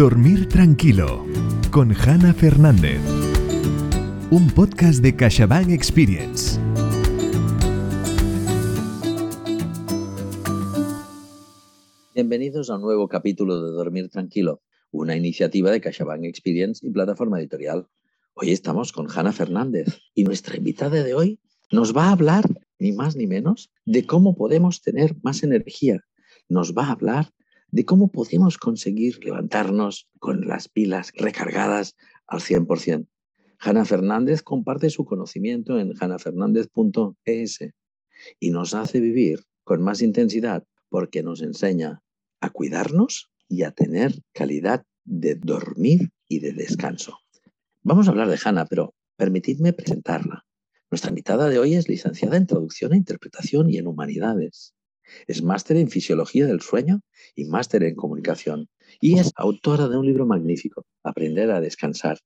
Dormir tranquilo con Hanna Fernández. Un podcast de CaixaBank Experience. Bienvenidos a un nuevo capítulo de Dormir tranquilo, una iniciativa de CaixaBank Experience y plataforma editorial. Hoy estamos con Hanna Fernández y nuestra invitada de hoy nos va a hablar, ni más ni menos, de cómo podemos tener más energía. Nos va a hablar de cómo podemos conseguir levantarnos con las pilas recargadas al 100%. Hanna Fernández comparte su conocimiento en hannafernández.es y nos hace vivir con más intensidad porque nos enseña a cuidarnos y a tener calidad de dormir y de descanso. Vamos a hablar de Hanna, pero permitidme presentarla. Nuestra invitada de hoy es licenciada en Traducción e Interpretación y en Humanidades. Es máster en Fisiología del Sueño y máster en Comunicación. Y es autora de un libro magnífico, Aprender a Descansar.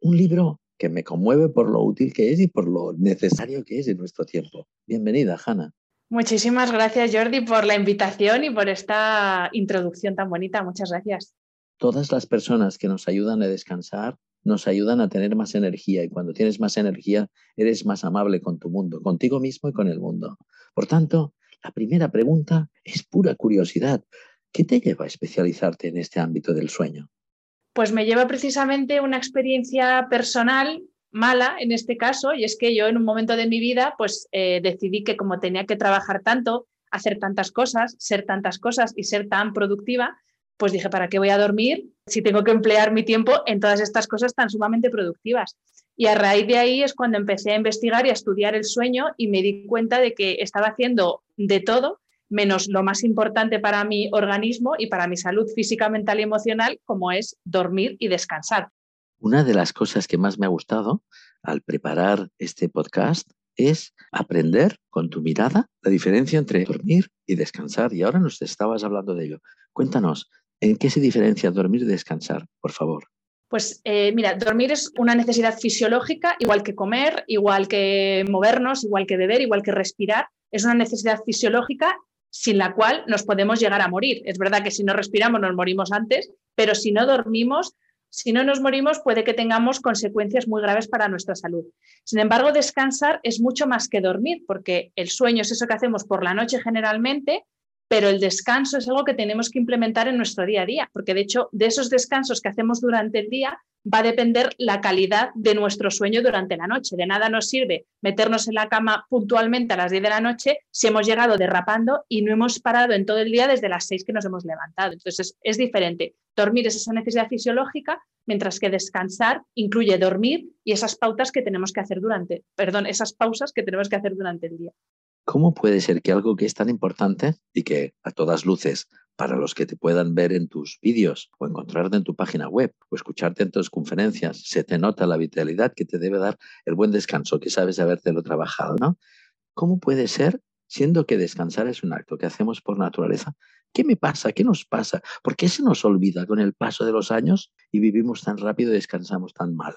Un libro que me conmueve por lo útil que es y por lo necesario que es en nuestro tiempo. Bienvenida, Hanna. Muchísimas gracias, Jordi, por la invitación y por esta introducción tan bonita. Muchas gracias. Todas las personas que nos ayudan a descansar nos ayudan a tener más energía y cuando tienes más energía eres más amable con tu mundo, contigo mismo y con el mundo. Por tanto, la primera pregunta es pura curiosidad. ¿Qué te lleva a especializarte en este ámbito del sueño? Pues me lleva precisamente una experiencia personal mala en este caso, y es que yo en un momento de mi vida pues eh, decidí que como tenía que trabajar tanto, hacer tantas cosas, ser tantas cosas y ser tan productiva, pues dije, ¿para qué voy a dormir si tengo que emplear mi tiempo en todas estas cosas tan sumamente productivas? Y a raíz de ahí es cuando empecé a investigar y a estudiar el sueño y me di cuenta de que estaba haciendo de todo menos lo más importante para mi organismo y para mi salud física, mental y emocional, como es dormir y descansar. Una de las cosas que más me ha gustado al preparar este podcast es aprender con tu mirada la diferencia entre dormir y descansar. Y ahora nos estabas hablando de ello. Cuéntanos, ¿en qué se diferencia dormir y descansar, por favor? Pues eh, mira, dormir es una necesidad fisiológica, igual que comer, igual que movernos, igual que beber, igual que respirar. Es una necesidad fisiológica sin la cual nos podemos llegar a morir. Es verdad que si no respiramos nos morimos antes, pero si no dormimos, si no nos morimos puede que tengamos consecuencias muy graves para nuestra salud. Sin embargo, descansar es mucho más que dormir, porque el sueño es eso que hacemos por la noche generalmente, pero el descanso es algo que tenemos que implementar en nuestro día a día, porque de hecho de esos descansos que hacemos durante el día va a depender la calidad de nuestro sueño durante la noche. De nada nos sirve meternos en la cama puntualmente a las 10 de la noche si hemos llegado derrapando y no hemos parado en todo el día desde las 6 que nos hemos levantado. Entonces es, diferente. Dormir es esa necesidad fisiológica, mientras que descansar incluye dormir y esas pautas que tenemos que hacer durante, perdón, esas pausas que tenemos que hacer durante el día. ¿Cómo puede ser que algo que es tan importante y que a todas luces para los que te puedan ver en tus vídeos o encontrarte en tu página web o escucharte en tus conferencias, se te nota la vitalidad que te debe dar el buen descanso que sabes habértelo trabajado, ¿no? ¿Cómo puede ser, siendo que descansar es un acto que hacemos por naturaleza? ¿Qué me pasa? ¿Qué nos pasa? ¿Por qué se nos olvida con el paso de los años y vivimos tan rápido y descansamos tan mal?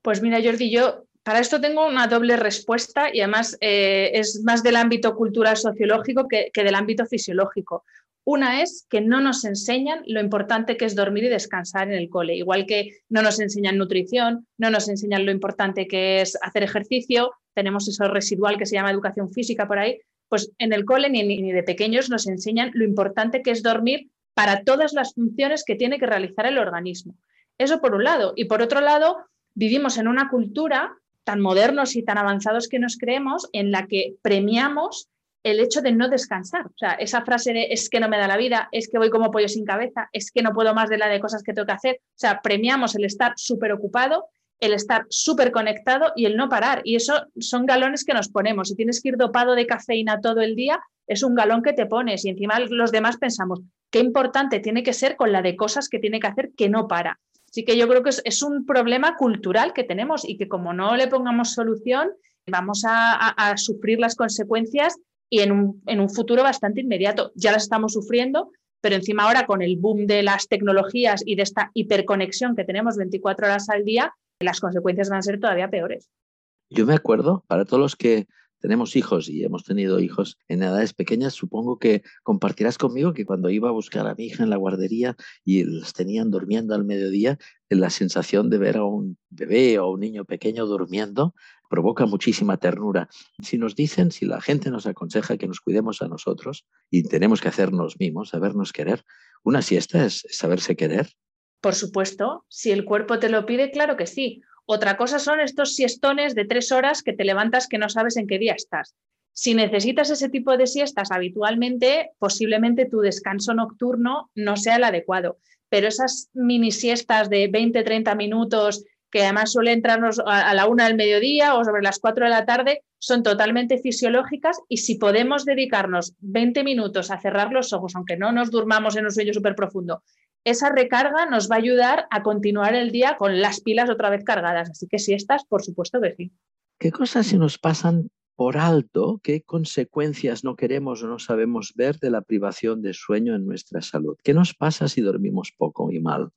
Pues mira, Jordi, yo para esto tengo una doble respuesta y además eh, es más del ámbito cultural sociológico que, del ámbito fisiológico. Una es que no nos enseñan lo importante que es dormir y descansar en el cole, igual que no nos enseñan nutrición, no nos enseñan lo importante que es hacer ejercicio, tenemos eso residual que se llama educación física por ahí, pues en el cole ni, ni de pequeños nos enseñan lo importante que es dormir para todas las funciones que tiene que realizar el organismo. Eso por un lado. Y por otro lado, vivimos en una cultura tan modernos y tan avanzados que nos creemos en la que premiamos el hecho de no descansar. O sea, esa frase de es que no me da la vida, es que voy como pollo sin cabeza, es que no puedo más de la de cosas que tengo que hacer. O sea, premiamos el estar súper ocupado, el estar súper conectado y el no parar. Y eso son galones que nos ponemos. Si tienes que ir dopado de cafeína todo el día, es un galón que te pones. Y encima los demás pensamos, qué importante tiene que ser con la de cosas que tiene que hacer que no para. Así que yo creo que es, un problema cultural que tenemos y que como no le pongamos solución, vamos a, sufrir las consecuencias y en un, futuro bastante inmediato. Ya las estamos sufriendo, pero encima ahora con el boom de las tecnologías y de esta hiperconexión que tenemos 24 horas al día, las consecuencias van a ser todavía peores. Yo me acuerdo, para todos los que tenemos hijos y hemos tenido hijos en edades pequeñas, supongo que compartirás conmigo que cuando iba a buscar a mi hija en la guardería y los tenían durmiendo al mediodía, la sensación de ver a un bebé o un niño pequeño durmiendo provoca muchísima ternura. Si nos dicen, si la gente nos aconseja que nos cuidemos a nosotros y tenemos que hacernos mimos, sabernos querer, una siesta es saberse querer. Por supuesto, si el cuerpo te lo pide, claro que sí. Otra cosa son estos siestones de tres horas que te levantas que no sabes en qué día estás. Si necesitas ese tipo de siestas habitualmente, posiblemente tu descanso nocturno no sea el adecuado. Pero esas mini siestas de 20-30 minutos, que además suelen entrarnos a la una del mediodía o sobre las 4 de la tarde, son totalmente fisiológicas y si podemos dedicarnos 20 minutos a cerrar los ojos, aunque no nos durmamos en un sueño súper profundo, esa recarga nos va a ayudar a continuar el día con las pilas otra vez cargadas. Así que si estás, por supuesto que sí. ¿Qué cosas se nos pasan por alto? ¿Qué consecuencias no queremos o no sabemos ver de la privación de sueño en nuestra salud? ¿Qué nos pasa si dormimos poco y mal?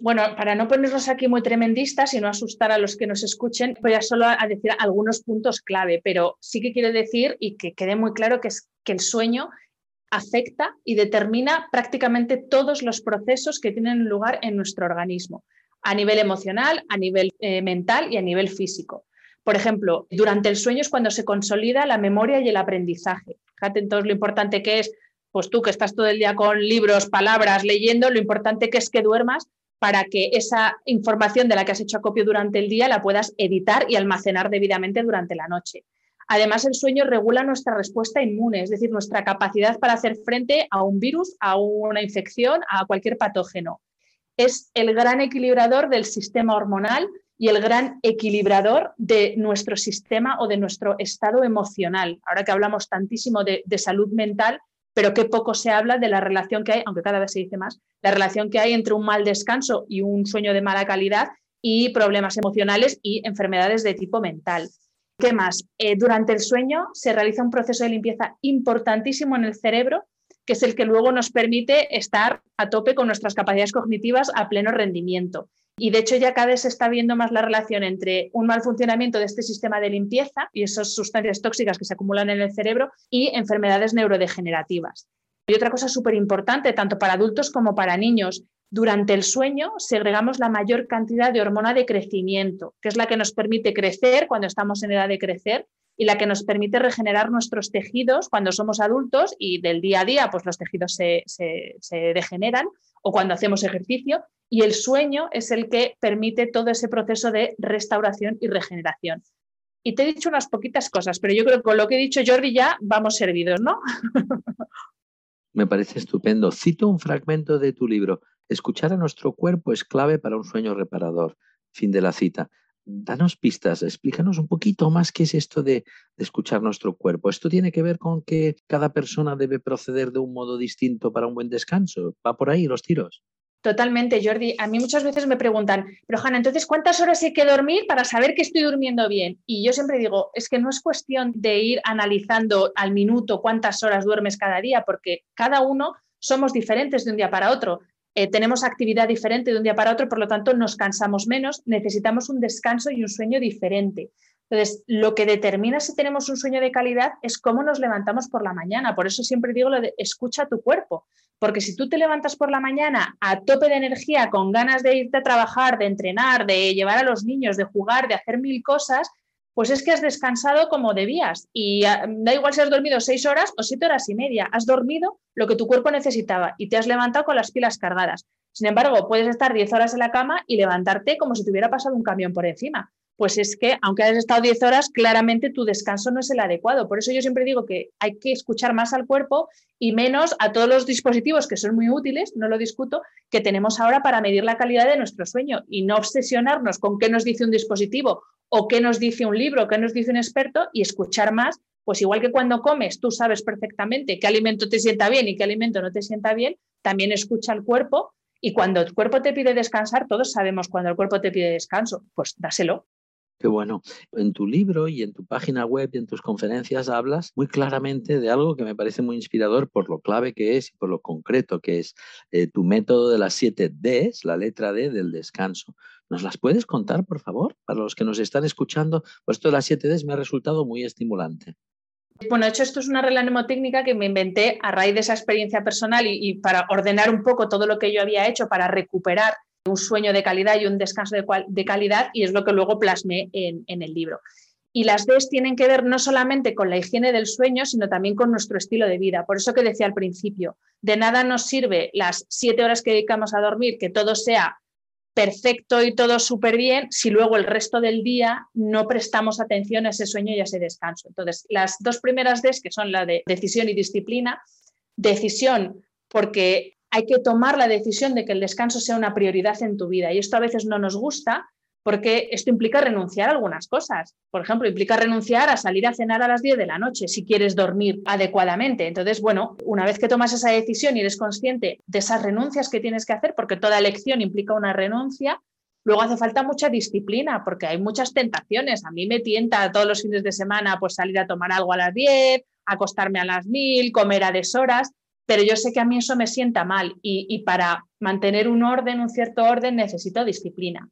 Bueno, para no ponernos aquí muy tremendistas y no asustar a los que nos escuchen, voy a solo a decir algunos puntos clave, pero sí que quiero decir y que quede muy claro que es que el sueño afecta y determina prácticamente todos los procesos que tienen lugar en nuestro organismo, a nivel emocional, a nivel eh, mental y a nivel físico. Por ejemplo, durante el sueño es cuando se consolida la memoria y el aprendizaje. Fíjate entonces lo importante que es, pues tú que estás todo el día con libros, palabras, leyendo, lo importante que es que duermas para que esa información de la que has hecho acopio durante el día la puedas editar y almacenar debidamente durante la noche. Además, el sueño regula nuestra respuesta inmune, es decir, nuestra capacidad para hacer frente a un virus, a una infección, a cualquier patógeno. Es el gran equilibrador del sistema hormonal y el gran equilibrador de nuestro sistema o de nuestro estado emocional. Ahora que hablamos tantísimo de, salud mental, pero qué poco se habla de la relación que hay, aunque cada vez se dice más, la relación que hay entre un mal descanso y un sueño de mala calidad y problemas emocionales y enfermedades de tipo mental. ¿Qué más? Eh, durante el sueño se realiza un proceso de limpieza importantísimo en el cerebro, que es el que luego nos permite estar a tope con nuestras capacidades cognitivas a pleno rendimiento. Y de hecho ya cada vez se está viendo más la relación entre un mal funcionamiento de este sistema de limpieza y esas sustancias tóxicas que se acumulan en el cerebro y enfermedades neurodegenerativas. Y otra cosa súper importante, tanto para adultos como para niños, durante el sueño segregamos la mayor cantidad de hormona de crecimiento, que es la que nos permite crecer cuando estamos en edad de crecer y la que nos permite regenerar nuestros tejidos cuando somos adultos y del día a día pues los tejidos se, se degeneran o cuando hacemos ejercicio y el sueño es el que permite todo ese proceso de restauración y regeneración. Y te he dicho unas poquitas cosas, pero yo creo que con lo que he dicho Jordi ya vamos servidos, ¿no? Me parece estupendo. Cito un fragmento de tu libro. Escuchar a nuestro cuerpo es clave para un sueño reparador. Fin de la cita. Danos pistas, explícanos un poquito más qué es esto de, escuchar nuestro cuerpo. ¿Esto tiene que ver con que cada persona debe proceder de un modo distinto para un buen descanso? ¿Va por ahí los tiros? Totalmente, Jordi. A mí muchas veces me preguntan, pero Hanna, entonces, ¿cuántas horas hay que dormir para saber que estoy durmiendo bien? Y yo siempre digo, es que no es cuestión de ir analizando al minuto cuántas horas duermes cada día, porque cada uno somos diferentes de un día para otro. Eh, tenemos actividad diferente de un día para otro, por lo tanto nos cansamos menos, necesitamos un descanso y un sueño diferente. Entonces, lo que determina si tenemos un sueño de calidad es cómo nos levantamos por la mañana. Por eso siempre digo lo de escucha tu cuerpo, porque si tú te levantas por la mañana a tope de energía, con ganas de irte a trabajar, de entrenar, de llevar a los niños, de jugar, de hacer mil cosas, pues es que has descansado como debías. Y ah, da igual si has dormido seis horas o siete horas y media, has dormido lo que tu cuerpo necesitaba y te has levantado con las pilas cargadas. Sin embargo, puedes estar diez horas en la cama y levantarte como si te hubiera pasado un camión por encima. Pues es que, aunque hayas estado diez horas, claramente tu descanso no es el adecuado. Por eso yo siempre digo que hay que escuchar más al cuerpo y menos a todos los dispositivos que son muy útiles, no lo discuto, que tenemos ahora para medir la calidad de nuestro sueño y no obsesionarnos con qué nos dice un dispositivo o qué nos dice un libro, qué nos dice un experto y escuchar más, pues igual que cuando comes tú sabes perfectamente qué alimento te sienta bien y qué alimento no te sienta bien, también escucha al cuerpo y cuando el cuerpo te pide descansar, todos sabemos cuando el cuerpo te pide descanso, pues dáselo. Qué bueno. En tu libro y en tu página web y en tus conferencias hablas muy claramente de algo que me parece muy inspirador por lo clave que es y por lo concreto que es eh, tu método de las siete Ds, la letra D del descanso. ¿Nos las puedes contar, por favor? Para los que nos están escuchando, pues esto de las siete Ds me ha resultado muy estimulante. Bueno, de hecho, esto es una regla mnemotécnica que me inventé a raíz de esa experiencia personal y, para ordenar un poco todo lo que yo había hecho para recuperar un sueño de calidad y un descanso de, calidad, y es lo que luego plasmé en, en el libro. Y las Ds tienen que ver no solamente con la higiene del sueño, sino también con nuestro estilo de vida. Por eso que decía al principio, de nada nos sirve las siete horas que dedicamos a dormir, que todo sea perfecto y todo súper bien si luego el resto del día no prestamos atención a ese sueño y a ese descanso. Entonces, las dos primeras Ds, que son la de decisión y disciplina, decisión porque hay que tomar la decisión de que el descanso sea una prioridad en tu vida y esto a veces no nos gusta porque esto implica renunciar a algunas cosas. Por ejemplo, implica renunciar a salir a cenar a las 10 de la noche si quieres dormir adecuadamente. Entonces, bueno, una vez que tomas esa decisión y eres consciente de esas renuncias que tienes que hacer, porque toda elección implica una renuncia, luego hace falta mucha disciplina, porque hay muchas tentaciones. A mí me tienta todos los fines de semana pues salir a tomar algo a las 10, acostarme a las 1000, comer a deshoras, pero yo sé que a mí eso me sienta mal y, para mantener un orden, un cierto orden, necesito disciplina.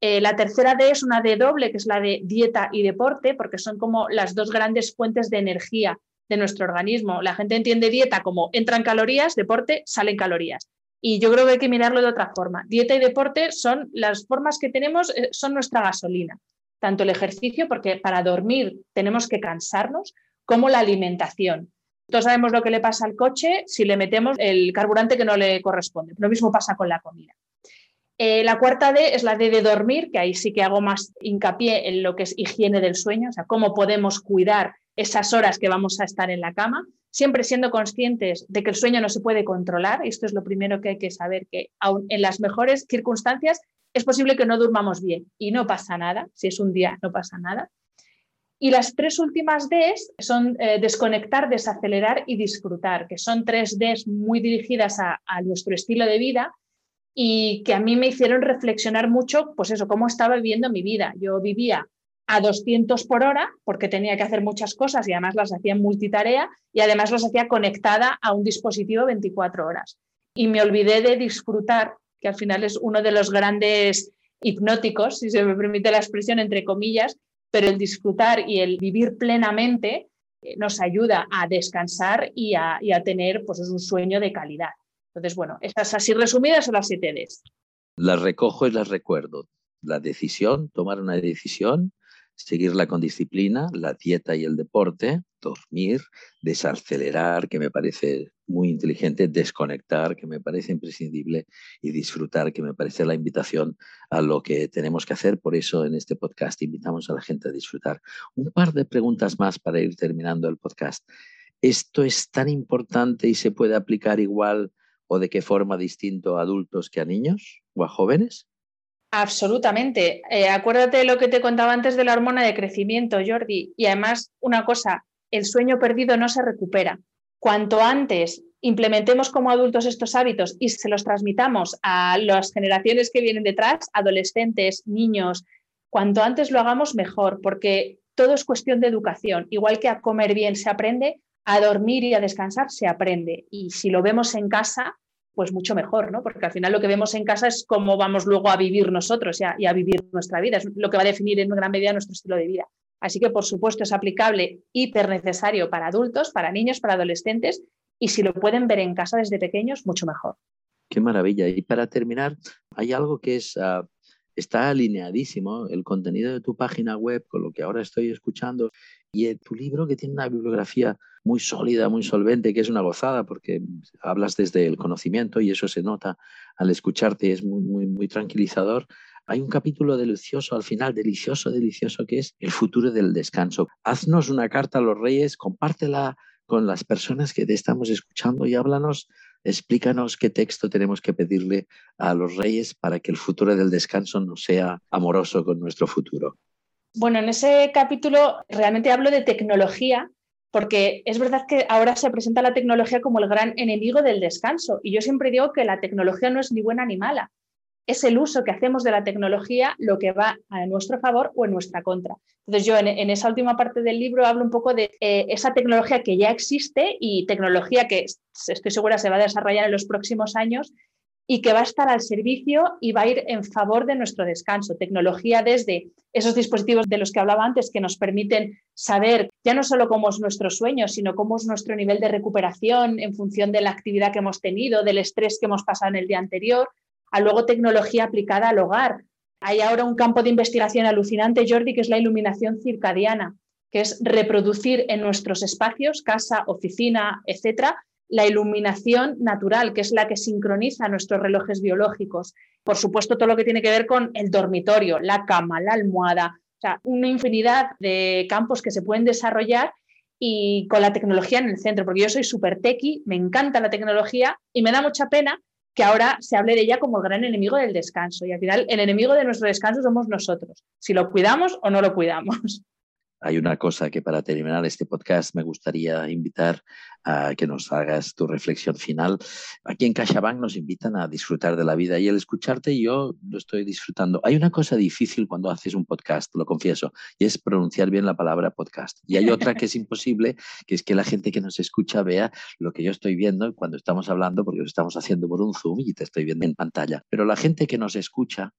Eh, la tercera D es una D doble, que es la de dieta y deporte, porque son como las dos grandes fuentes de energía de nuestro organismo. La gente entiende dieta como entran calorías, deporte, salen calorías. Y yo creo que hay que mirarlo de otra forma. Dieta y deporte son las formas que tenemos, eh, son nuestra gasolina. Tanto el ejercicio, porque para dormir tenemos que cansarnos, como la alimentación. Todos sabemos lo que le pasa al coche si le metemos el carburante que no le corresponde. Lo mismo pasa con la comida. Eh, la cuarta D es la D de dormir, que ahí sí que hago más hincapié en lo que es higiene del sueño, o sea, cómo podemos cuidar esas horas que vamos a estar en la cama, siempre siendo conscientes de que el sueño no se puede controlar. Esto es lo primero que hay que saber, que aun en las mejores circunstancias es posible que no durmamos bien y no pasa nada, si es un día no pasa nada. Y las tres últimas Ds son eh, desconectar, desacelerar y disfrutar, que son tres Ds muy dirigidas a nuestro estilo de vida y que a mí me hicieron reflexionar mucho, pues eso, cómo estaba viviendo mi vida. Yo vivía a 200 por hora porque tenía que hacer muchas cosas y además las hacía en multitarea y además las hacía conectada a un dispositivo 24 horas. Y me olvidé de disfrutar, que al final es uno de los grandes hipnóticos, si se me permite la expresión entre comillas, pero el disfrutar y el vivir plenamente eh, nos ayuda a descansar y a, y a tener pues, un sueño de calidad. Entonces, bueno, estas así resumidas son las siete Ds. Las recojo y las recuerdo. La decisión, tomar una decisión, seguirla con disciplina, la dieta y el deporte, dormir, desacelerar, que me parece muy inteligente, desconectar, que me parece imprescindible, y disfrutar, que me parece la invitación a lo que tenemos que hacer. Por eso en este podcast invitamos a la gente a disfrutar. Un par de preguntas más para ir terminando el podcast. ¿Esto es tan importante y se puede aplicar igual o de qué forma distinto a adultos que a niños o a jóvenes? Absolutamente. Eh, acuérdate de lo que te contaba antes de la hormona de crecimiento, Jordi. Y además, una cosa, el sueño perdido no se recupera. Cuanto antes implementemos como adultos estos hábitos y se los transmitamos a las generaciones que vienen detrás, adolescentes, niños, cuanto antes lo hagamos mejor, porque todo es cuestión de educación. Igual que a comer bien se aprende, a dormir y a descansar se aprende. Y si lo vemos en casa, pues mucho mejor, ¿no? Porque al final lo que vemos en casa es cómo vamos luego a vivir nosotros y a, vivir nuestra vida. Es lo que va a definir en gran medida nuestro estilo de vida. Así que, por supuesto, es aplicable, hiper necesario para adultos, para niños, para adolescentes. Y si lo pueden ver en casa desde pequeños, mucho mejor. Qué maravilla. Y para terminar, hay algo que es ah, está alineadísimo el contenido de tu página web con lo que ahora estoy escuchando y tu libro que tiene una bibliografía muy sólida, muy solvente, que es una gozada porque hablas desde el conocimiento y eso se nota al escucharte, es muy, muy tranquilizador. Hay un capítulo delicioso al final, delicioso, delicioso, que es el futuro del descanso. Haznos una carta a los reyes, compártela con las personas que te estamos escuchando y háblanos Explícanos qué texto tenemos que pedirle a los reyes para que el futuro del descanso no sea amoroso con nuestro futuro. Bueno, en ese capítulo realmente hablo de tecnología, porque es verdad que ahora se presenta la tecnología como el gran enemigo del descanso. Y yo siempre digo que la tecnología no es ni buena ni mala. Es el uso que hacemos de la tecnología lo que va a nuestro favor o en nuestra contra. Entonces yo en, esa última parte del libro hablo un poco de eh, esa tecnología que ya existe y tecnología que estoy segura se va a desarrollar en los próximos años y que va a estar al servicio y va a ir en favor de nuestro descanso. Tecnología desde esos dispositivos de los que hablaba antes que nos permiten saber ya no solo cómo es nuestro sueño, sino cómo es nuestro nivel de recuperación en función de la actividad que hemos tenido, del estrés que hemos pasado en el día anterior, a luego tecnología aplicada al hogar. Hay ahora un campo de investigación alucinante, Jordi, que es la iluminación circadiana, que es reproducir en nuestros espacios, casa, oficina, etcétera, la iluminación natural, que es la que sincroniza nuestros relojes biológicos. Por supuesto, todo lo que tiene que ver con el dormitorio, la cama, la almohada, o sea, una infinidad de campos que se pueden desarrollar y con la tecnología en el centro, porque yo soy súper tequi, me encanta la tecnología y me da mucha pena que ahora se hable de ella como el gran enemigo del descanso. Y al final, el enemigo de nuestro descanso somos nosotros, si lo cuidamos o no lo cuidamos. Hay una cosa que para terminar este podcast me gustaría invitar a que nos hagas tu reflexión final. Aquí en CaixaBank nos invitan a disfrutar de la vida y el escucharte yo lo estoy disfrutando. Hay una cosa difícil cuando haces un podcast, lo confieso, y es pronunciar bien la palabra podcast. Y hay otra que es imposible, que es que la gente que nos escucha vea lo que yo estoy viendo cuando estamos hablando, porque lo estamos haciendo por un Zoom y te estoy viendo en pantalla. Pero la gente que nos escucha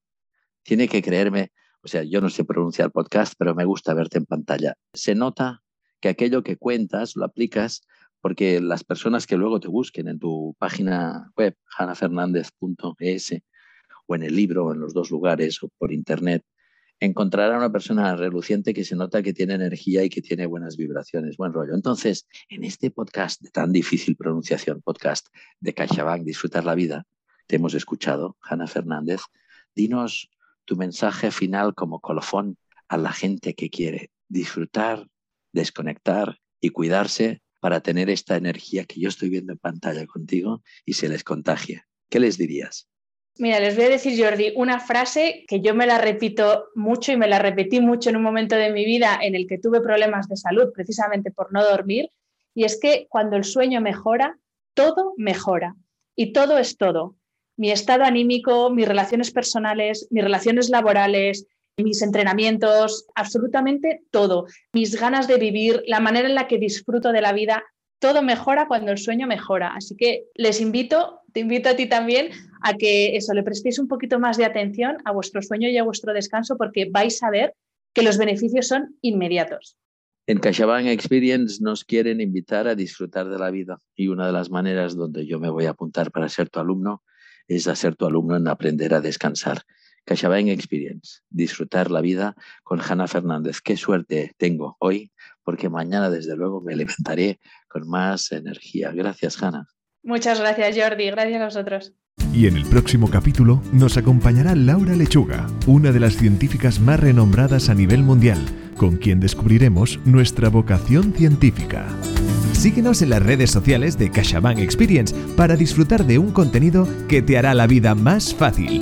tiene que creerme o sea, yo no sé pronunciar podcast, pero me gusta verte en pantalla. Se nota que aquello que cuentas lo aplicas porque las personas que luego te busquen en tu página web, hanafernandez.es, o en el libro, o en los dos lugares, o por internet, encontrarán una persona reluciente que se nota que tiene energía y que tiene buenas vibraciones, buen rollo. Entonces, en este podcast de tan difícil pronunciación, podcast de CaixaBank, Disfrutar la Vida, te hemos escuchado, Hanna Fernández. Dinos tu mensaje final como colofón a la gente que quiere disfrutar, desconectar y cuidarse para tener esta energía que yo estoy viendo en pantalla contigo y se les contagie. ¿Qué les dirías? Mira, les voy a decir, Jordi, una frase que yo me la repito mucho y me la repetí mucho en un momento de mi vida en el que tuve problemas de salud precisamente por no dormir, y es que cuando el sueño mejora, todo mejora y todo es todo mi estado anímico, mis relaciones personales, mis relaciones laborales, mis entrenamientos, absolutamente todo, mis ganas de vivir, la manera en la que disfruto de la vida, todo mejora cuando el sueño mejora. Así que les invito, te invito a ti también a que eso, le prestéis un poquito más de atención a vuestro sueño y a vuestro descanso porque vais a ver que los beneficios son inmediatos. En CaixaBank Experience nos quieren invitar a disfrutar de la vida y una de las maneras donde yo me voy a apuntar para ser tu alumno es hacer tu alumno en aprender a descansar. CaixaBank Experience, disfrutar la vida con Hanna Fernández. Qué suerte tengo hoy, porque mañana desde luego me levantaré con más energía. Gracias, Hanna. Muchas gracias, Jordi. Gracias a vosotros. Y en el próximo capítulo nos acompañará Laura Lechuga, una de las científicas más renombradas a nivel mundial, con quien descubriremos nuestra vocación científica. Síguenos en las redes sociales de CaixaBank Experience para disfrutar de un contenido que te hará la vida más fácil.